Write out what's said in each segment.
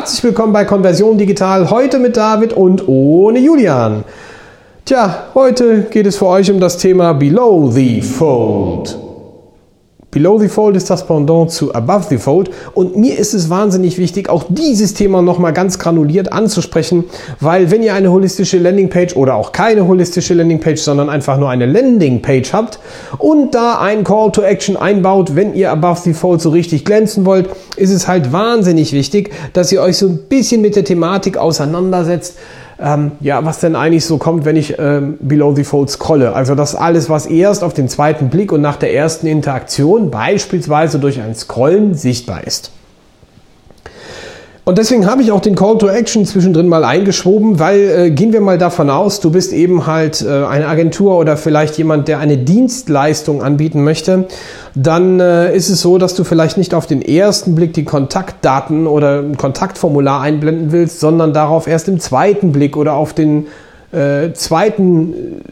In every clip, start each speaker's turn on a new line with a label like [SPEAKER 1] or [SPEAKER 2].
[SPEAKER 1] Herzlich willkommen bei Konversion Digital, heute mit David und ohne Julian. Tja, heute geht es für euch um das Thema Below the Fold. Below the Fold ist das Pendant zu Above the Fold. Und mir ist es wahnsinnig wichtig, auch dieses Thema nochmal ganz granuliert anzusprechen, weil wenn ihr eine holistische Landingpage oder auch keine holistische Landingpage, sondern einfach nur eine Landingpage habt und da ein Call to Action einbaut, wenn ihr Above the Fold so richtig glänzen wollt, ist es halt wahnsinnig wichtig, dass ihr euch so ein bisschen mit der Thematik auseinandersetzt, ähm, ja, was denn eigentlich so kommt, wenn ich ähm, Below the Fold scrolle. Also das alles, was erst auf den zweiten Blick und nach der ersten Interaktion, beispielsweise durch ein Scrollen, sichtbar ist. Und deswegen habe ich auch den Call to Action zwischendrin mal eingeschoben, weil äh, gehen wir mal davon aus, du bist eben halt äh, eine Agentur oder vielleicht jemand, der eine Dienstleistung anbieten möchte, dann äh, ist es so, dass du vielleicht nicht auf den ersten Blick die Kontaktdaten oder ein Kontaktformular einblenden willst, sondern darauf erst im zweiten Blick oder auf den äh, zweiten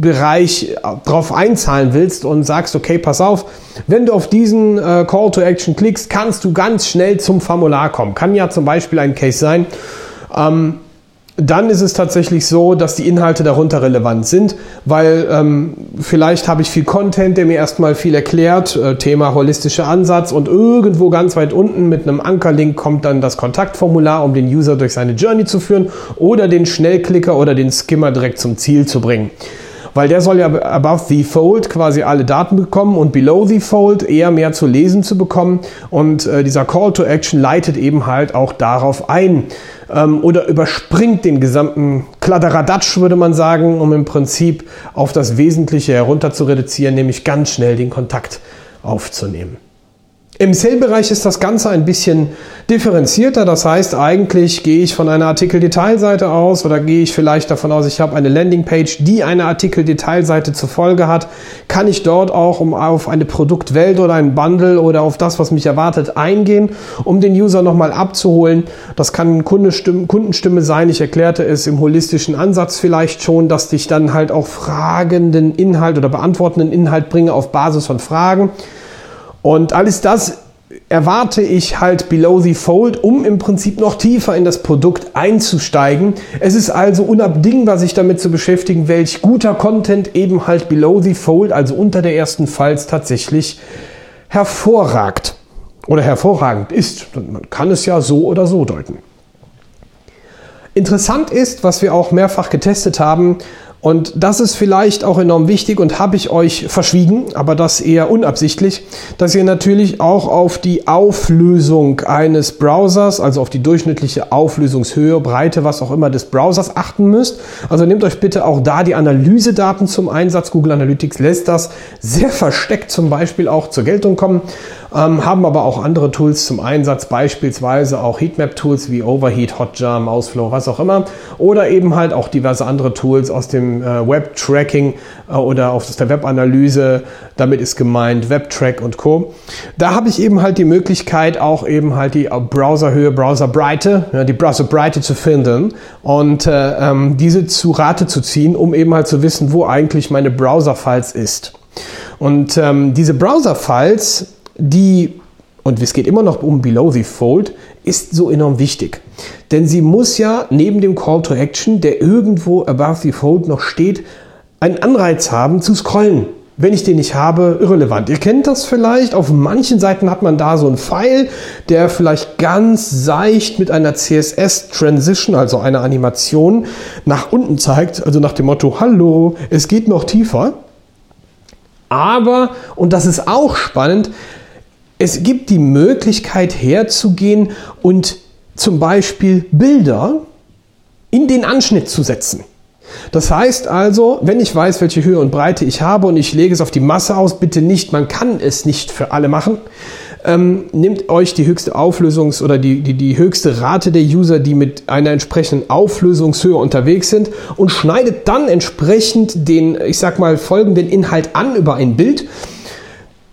[SPEAKER 1] Bereich drauf einzahlen willst und sagst, okay, pass auf, wenn du auf diesen äh, Call to Action klickst, kannst du ganz schnell zum Formular kommen. Kann ja zum Beispiel ein Case sein. Ähm, dann ist es tatsächlich so, dass die Inhalte darunter relevant sind, weil ähm, vielleicht habe ich viel Content, der mir erstmal viel erklärt, äh, Thema holistischer Ansatz und irgendwo ganz weit unten mit einem Ankerlink kommt dann das Kontaktformular, um den User durch seine Journey zu führen oder den Schnellklicker oder den Skimmer direkt zum Ziel zu bringen weil der soll ja above the fold quasi alle Daten bekommen und below the fold eher mehr zu lesen zu bekommen. Und äh, dieser Call to Action leitet eben halt auch darauf ein ähm, oder überspringt den gesamten Kladderadatsch, würde man sagen, um im Prinzip auf das Wesentliche herunter zu reduzieren, nämlich ganz schnell den Kontakt aufzunehmen. Im Sale-Bereich ist das Ganze ein bisschen differenzierter. Das heißt, eigentlich gehe ich von einer Artikel-Detailseite aus oder gehe ich vielleicht davon aus, ich habe eine Landingpage, die eine Artikel-Detailseite zur Folge hat. Kann ich dort auch um auf eine Produktwelt oder ein Bundle oder auf das, was mich erwartet, eingehen, um den User nochmal abzuholen. Das kann Kundenstimme, Kundenstimme sein. Ich erklärte es im holistischen Ansatz vielleicht schon, dass ich dann halt auch fragenden Inhalt oder beantwortenden Inhalt bringe auf Basis von Fragen. Und alles das erwarte ich halt below the fold, um im Prinzip noch tiefer in das Produkt einzusteigen. Es ist also unabdingbar, sich damit zu beschäftigen, welch guter Content eben halt below the fold, also unter der ersten Falls tatsächlich hervorragt oder hervorragend ist. Man kann es ja so oder so deuten. Interessant ist, was wir auch mehrfach getestet haben, und das ist vielleicht auch enorm wichtig und habe ich euch verschwiegen, aber das eher unabsichtlich, dass ihr natürlich auch auf die Auflösung eines Browsers, also auf die durchschnittliche Auflösungshöhe, Breite, was auch immer des Browsers achten müsst. Also nehmt euch bitte auch da die Analysedaten zum Einsatz. Google Analytics lässt das sehr versteckt zum Beispiel auch zur Geltung kommen, ähm, haben aber auch andere Tools zum Einsatz, beispielsweise auch Heatmap-Tools wie Overheat, Hotjar, Mouseflow, was auch immer, oder eben halt auch diverse andere Tools aus dem äh, Web-Tracking äh, oder aus der Webanalyse. Damit ist gemeint WebTrack und Co. Da habe ich eben halt die Möglichkeit, auch eben halt die Browserhöhe, Browserbreite, ja, die Browserbreite zu finden und äh, ähm, diese zu Rate zu ziehen, um eben halt zu wissen, wo eigentlich meine Browser-Files ist. Und ähm, diese Browser-Files, die und es geht immer noch um Below the Fold, ist so enorm wichtig. Denn sie muss ja neben dem Call to Action, der irgendwo above the Fold noch steht, einen Anreiz haben zu scrollen. Wenn ich den nicht habe, irrelevant. Ihr kennt das vielleicht. Auf manchen Seiten hat man da so einen Pfeil, der vielleicht ganz seicht mit einer CSS Transition, also einer Animation, nach unten zeigt. Also nach dem Motto, hallo, es geht noch tiefer. Aber, und das ist auch spannend, es gibt die Möglichkeit herzugehen und zum Beispiel Bilder in den Anschnitt zu setzen. Das heißt also, wenn ich weiß, welche Höhe und Breite ich habe und ich lege es auf die Masse aus, bitte nicht, man kann es nicht für alle machen. Ähm, nehmt euch die höchste Auflösungs- oder die, die, die höchste Rate der User, die mit einer entsprechenden Auflösungshöhe unterwegs sind und schneidet dann entsprechend den, ich sag mal, folgenden Inhalt an über ein Bild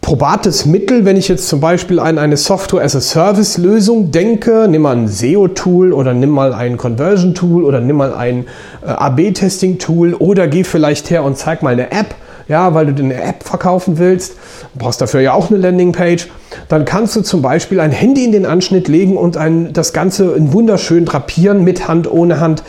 [SPEAKER 1] probates Mittel, wenn ich jetzt zum Beispiel an eine Software-as-a-Service-Lösung denke, nimm mal ein SEO-Tool oder nimm mal ein Conversion-Tool oder nimm mal ein äh, AB-Testing-Tool oder geh vielleicht her und zeig mal eine App, ja, weil du eine App verkaufen willst, brauchst dafür ja auch eine Landingpage, dann kannst du zum Beispiel ein Handy in den Anschnitt legen und ein, das Ganze in wunderschön drapieren, mit Hand, ohne Hand.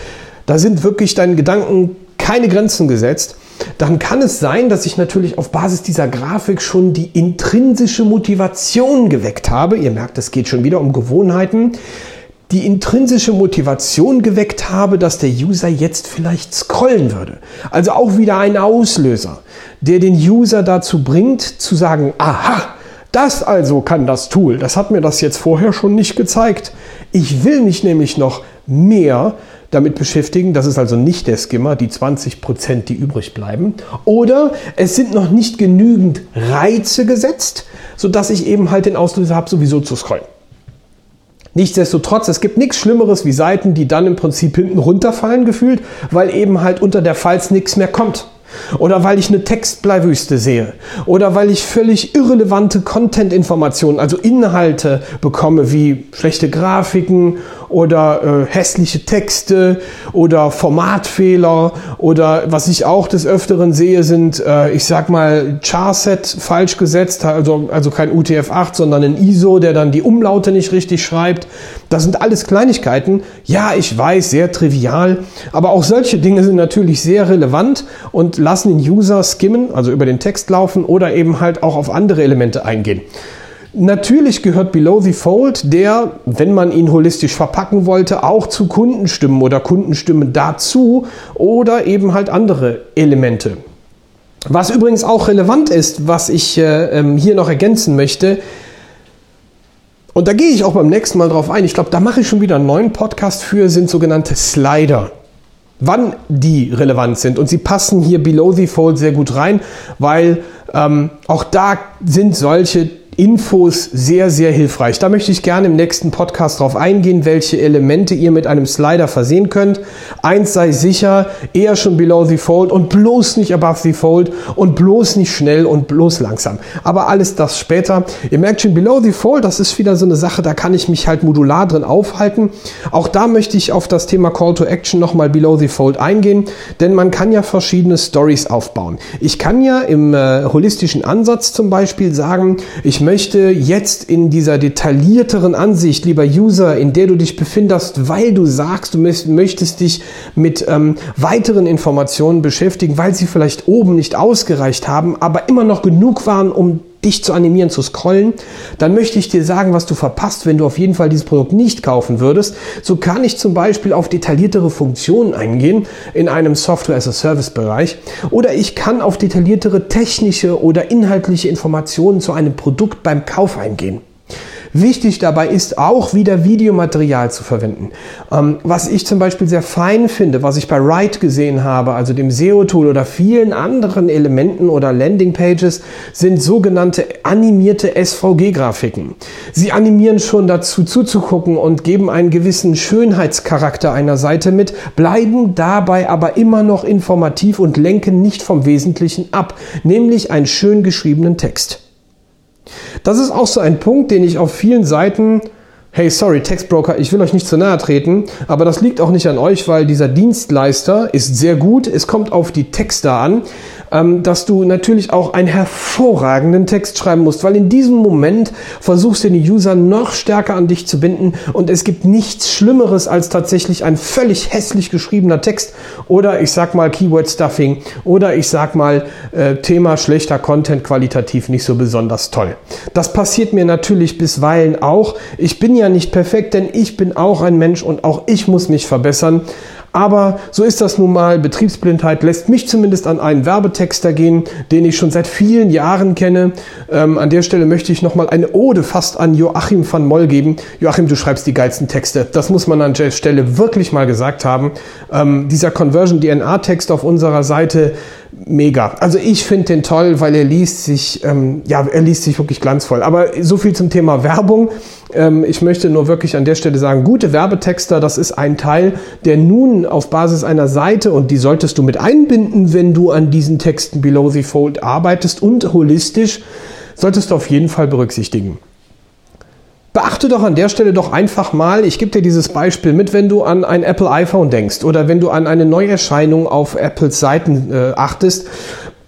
[SPEAKER 1] Da sind wirklich deinen Gedanken keine Grenzen gesetzt dann kann es sein, dass ich natürlich auf Basis dieser Grafik schon die intrinsische Motivation geweckt habe. Ihr merkt, es geht schon wieder um Gewohnheiten. Die intrinsische Motivation geweckt habe, dass der User jetzt vielleicht scrollen würde. Also auch wieder ein Auslöser, der den User dazu bringt zu sagen, aha, das also kann das Tool. Das hat mir das jetzt vorher schon nicht gezeigt. Ich will mich nämlich noch mehr damit beschäftigen. Das ist also nicht der Skimmer, die 20 Prozent, die übrig bleiben. Oder es sind noch nicht genügend Reize gesetzt, sodass ich eben halt den Auslöser habe, sowieso zu scrollen. Nichtsdestotrotz, es gibt nichts Schlimmeres wie Seiten, die dann im Prinzip hinten runterfallen gefühlt, weil eben halt unter der Falz nichts mehr kommt. Oder weil ich eine Textbleiwüste sehe. Oder weil ich völlig irrelevante Content-Informationen, also Inhalte bekomme, wie schlechte Grafiken oder äh, hässliche Texte oder Formatfehler oder was ich auch des Öfteren sehe, sind, äh, ich sag mal, Charset falsch gesetzt, also, also kein UTF-8, sondern ein ISO, der dann die Umlaute nicht richtig schreibt. Das sind alles Kleinigkeiten. Ja, ich weiß, sehr trivial, aber auch solche Dinge sind natürlich sehr relevant und lassen den User skimmen, also über den Text laufen oder eben halt auch auf andere Elemente eingehen. Natürlich gehört Below the Fold, der, wenn man ihn holistisch verpacken wollte, auch zu Kundenstimmen oder Kundenstimmen dazu oder eben halt andere Elemente. Was übrigens auch relevant ist, was ich äh, ähm, hier noch ergänzen möchte, und da gehe ich auch beim nächsten Mal drauf ein, ich glaube, da mache ich schon wieder einen neuen Podcast für, sind sogenannte Slider wann die relevant sind. Und sie passen hier Below the Fold sehr gut rein, weil ähm, auch da sind solche Infos sehr, sehr hilfreich. Da möchte ich gerne im nächsten Podcast drauf eingehen, welche Elemente ihr mit einem Slider versehen könnt. Eins sei sicher, eher schon below the fold und bloß nicht above the fold und bloß nicht schnell und bloß langsam. Aber alles das später. Ihr merkt schon, below the fold, das ist wieder so eine Sache, da kann ich mich halt modular drin aufhalten. Auch da möchte ich auf das Thema Call to Action nochmal below the fold eingehen, denn man kann ja verschiedene Stories aufbauen. Ich kann ja im äh, holistischen Ansatz zum Beispiel sagen, ich möchte möchte jetzt in dieser detaillierteren Ansicht, lieber User, in der du dich befindest, weil du sagst, du möchtest dich mit ähm, weiteren Informationen beschäftigen, weil sie vielleicht oben nicht ausgereicht haben, aber immer noch genug waren, um dich zu animieren, zu scrollen, dann möchte ich dir sagen, was du verpasst, wenn du auf jeden Fall dieses Produkt nicht kaufen würdest. So kann ich zum Beispiel auf detailliertere Funktionen eingehen in einem Software-as-a-Service-Bereich oder ich kann auf detailliertere technische oder inhaltliche Informationen zu einem Produkt beim Kauf eingehen. Wichtig dabei ist auch wieder Videomaterial zu verwenden. Ähm, was ich zum Beispiel sehr fein finde, was ich bei Write gesehen habe, also dem SEO-Tool oder vielen anderen Elementen oder Landingpages, sind sogenannte animierte SVG-Grafiken. Sie animieren schon dazu zuzugucken und geben einen gewissen Schönheitscharakter einer Seite mit, bleiben dabei aber immer noch informativ und lenken nicht vom Wesentlichen ab, nämlich einen schön geschriebenen Text. Das ist auch so ein Punkt, den ich auf vielen Seiten Hey, sorry, Textbroker, ich will euch nicht zu nahe treten, aber das liegt auch nicht an euch, weil dieser Dienstleister ist sehr gut. Es kommt auf die Texte an, ähm, dass du natürlich auch einen hervorragenden Text schreiben musst, weil in diesem Moment versuchst du den User noch stärker an dich zu binden und es gibt nichts Schlimmeres als tatsächlich ein völlig hässlich geschriebener Text oder ich sag mal Keyword Stuffing oder ich sag mal äh, Thema schlechter Content qualitativ nicht so besonders toll. Das passiert mir natürlich bisweilen auch. Ich bin ja nicht perfekt, denn ich bin auch ein Mensch und auch ich muss mich verbessern. Aber so ist das nun mal. Betriebsblindheit lässt mich zumindest an einen Werbetexter gehen, den ich schon seit vielen Jahren kenne. Ähm, an der Stelle möchte ich nochmal eine Ode fast an Joachim van Moll geben. Joachim, du schreibst die geilsten Texte. Das muss man an der Stelle wirklich mal gesagt haben. Ähm, dieser Conversion DNA-Text auf unserer Seite, mega. Also ich finde den toll, weil er liest sich, ähm, ja, er liest sich wirklich glanzvoll. Aber so viel zum Thema Werbung. Ähm, ich möchte nur wirklich an der Stelle sagen, gute Werbetexter, das ist ein Teil, der nun auf Basis einer Seite, und die solltest du mit einbinden, wenn du an diesen Texten Below the Fold arbeitest und holistisch, solltest du auf jeden Fall berücksichtigen. Beachte doch an der Stelle doch einfach mal, ich gebe dir dieses Beispiel mit, wenn du an ein Apple iPhone denkst oder wenn du an eine Neuerscheinung auf Apples Seiten äh, achtest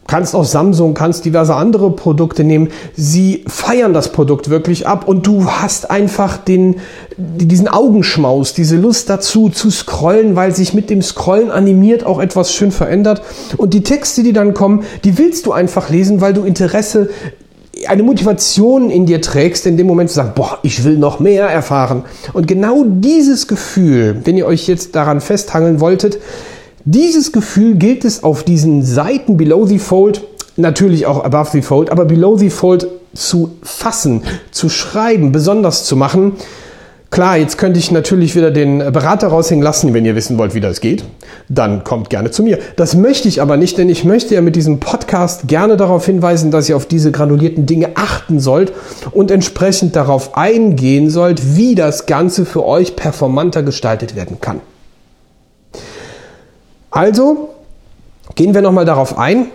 [SPEAKER 1] kannst auch Samsung, kannst diverse andere Produkte nehmen. Sie feiern das Produkt wirklich ab und du hast einfach den, diesen Augenschmaus, diese Lust dazu zu scrollen, weil sich mit dem Scrollen animiert auch etwas schön verändert. Und die Texte, die dann kommen, die willst du einfach lesen, weil du Interesse eine Motivation in dir trägst, in dem Moment zu sagen, boah, ich will noch mehr erfahren. Und genau dieses Gefühl, wenn ihr euch jetzt daran festhangeln wolltet, dieses Gefühl gilt es auf diesen Seiten Below the Fold, natürlich auch Above the Fold, aber Below the Fold zu fassen, zu schreiben, besonders zu machen. Klar, jetzt könnte ich natürlich wieder den Berater raushängen lassen, wenn ihr wissen wollt, wie das geht. Dann kommt gerne zu mir. Das möchte ich aber nicht, denn ich möchte ja mit diesem Podcast gerne darauf hinweisen, dass ihr auf diese granulierten Dinge achten sollt und entsprechend darauf eingehen sollt, wie das Ganze für euch performanter gestaltet werden kann. Also gehen wir nochmal darauf ein.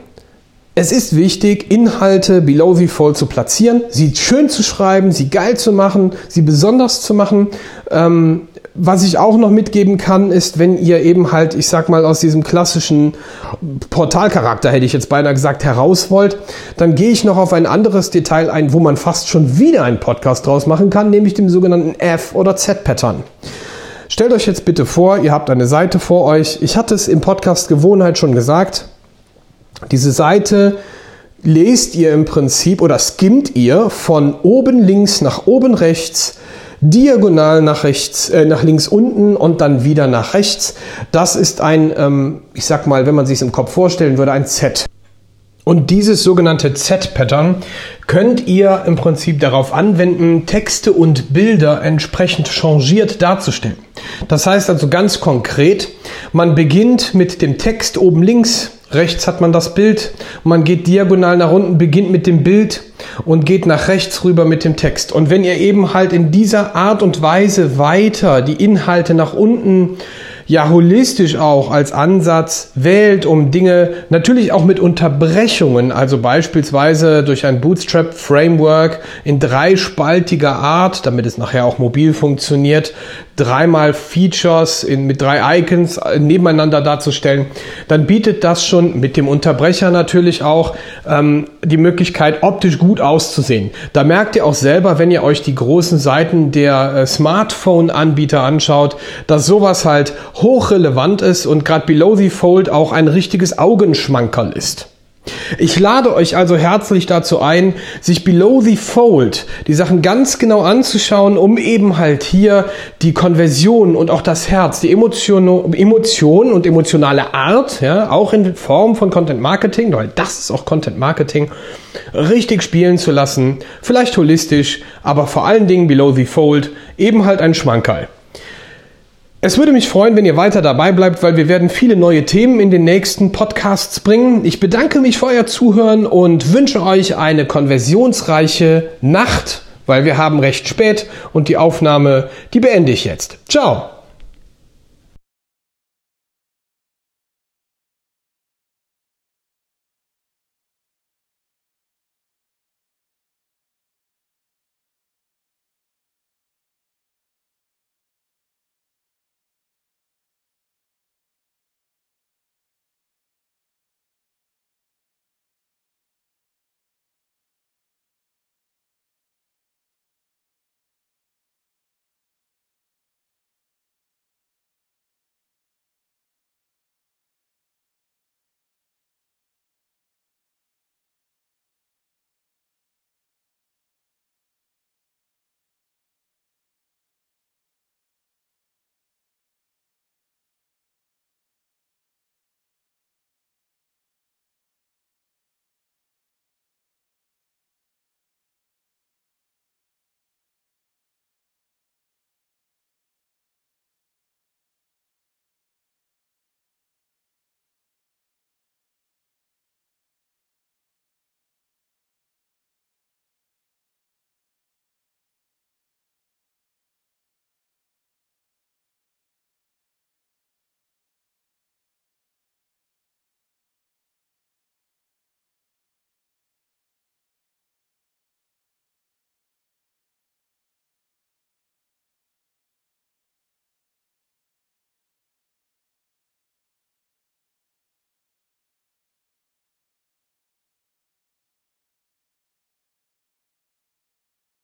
[SPEAKER 1] Es ist wichtig, Inhalte below the fold zu platzieren, sie schön zu schreiben, sie geil zu machen, sie besonders zu machen. Ähm, was ich auch noch mitgeben kann, ist, wenn ihr eben halt, ich sag mal, aus diesem klassischen Portalcharakter, hätte ich jetzt beinahe gesagt, heraus wollt, dann gehe ich noch auf ein anderes Detail ein, wo man fast schon wieder einen Podcast draus machen kann, nämlich dem sogenannten F- oder Z-Pattern. Stellt euch jetzt bitte vor, ihr habt eine Seite vor euch. Ich hatte es im Podcast Gewohnheit schon gesagt. Diese Seite lest ihr im Prinzip oder skimmt ihr von oben links nach oben rechts, diagonal nach rechts, äh, nach links unten und dann wieder nach rechts. Das ist ein, ähm, ich sag mal, wenn man sich es im Kopf vorstellen würde, ein Z. Und dieses sogenannte Z-Pattern könnt ihr im Prinzip darauf anwenden, Texte und Bilder entsprechend changiert darzustellen. Das heißt also ganz konkret, man beginnt mit dem Text oben links, rechts hat man das Bild, man geht diagonal nach unten, beginnt mit dem Bild und geht nach rechts rüber mit dem Text. Und wenn ihr eben halt in dieser Art und Weise weiter die Inhalte nach unten ja holistisch auch als Ansatz wählt, um Dinge natürlich auch mit Unterbrechungen, also beispielsweise durch ein Bootstrap Framework in dreispaltiger Art, damit es nachher auch mobil funktioniert, dreimal Features in, mit drei Icons nebeneinander darzustellen, dann bietet das schon mit dem Unterbrecher natürlich auch ähm, die Möglichkeit, optisch gut auszusehen. Da merkt ihr auch selber, wenn ihr euch die großen Seiten der äh, Smartphone-Anbieter anschaut, dass sowas halt hochrelevant ist und gerade Below the Fold auch ein richtiges Augenschmankerl ist. Ich lade euch also herzlich dazu ein, sich Below the Fold die Sachen ganz genau anzuschauen, um eben halt hier die Konversion und auch das Herz, die Emotion, Emotion und emotionale Art, ja, auch in Form von Content Marketing, weil das ist auch Content Marketing, richtig spielen zu lassen. Vielleicht holistisch, aber vor allen Dingen Below the Fold eben halt ein Schmankerl. Es würde mich freuen, wenn ihr weiter dabei bleibt, weil wir werden viele neue Themen in den nächsten Podcasts bringen. Ich bedanke mich für euer Zuhören und wünsche euch eine konversionsreiche Nacht, weil wir haben recht spät und die Aufnahme, die beende ich jetzt. Ciao!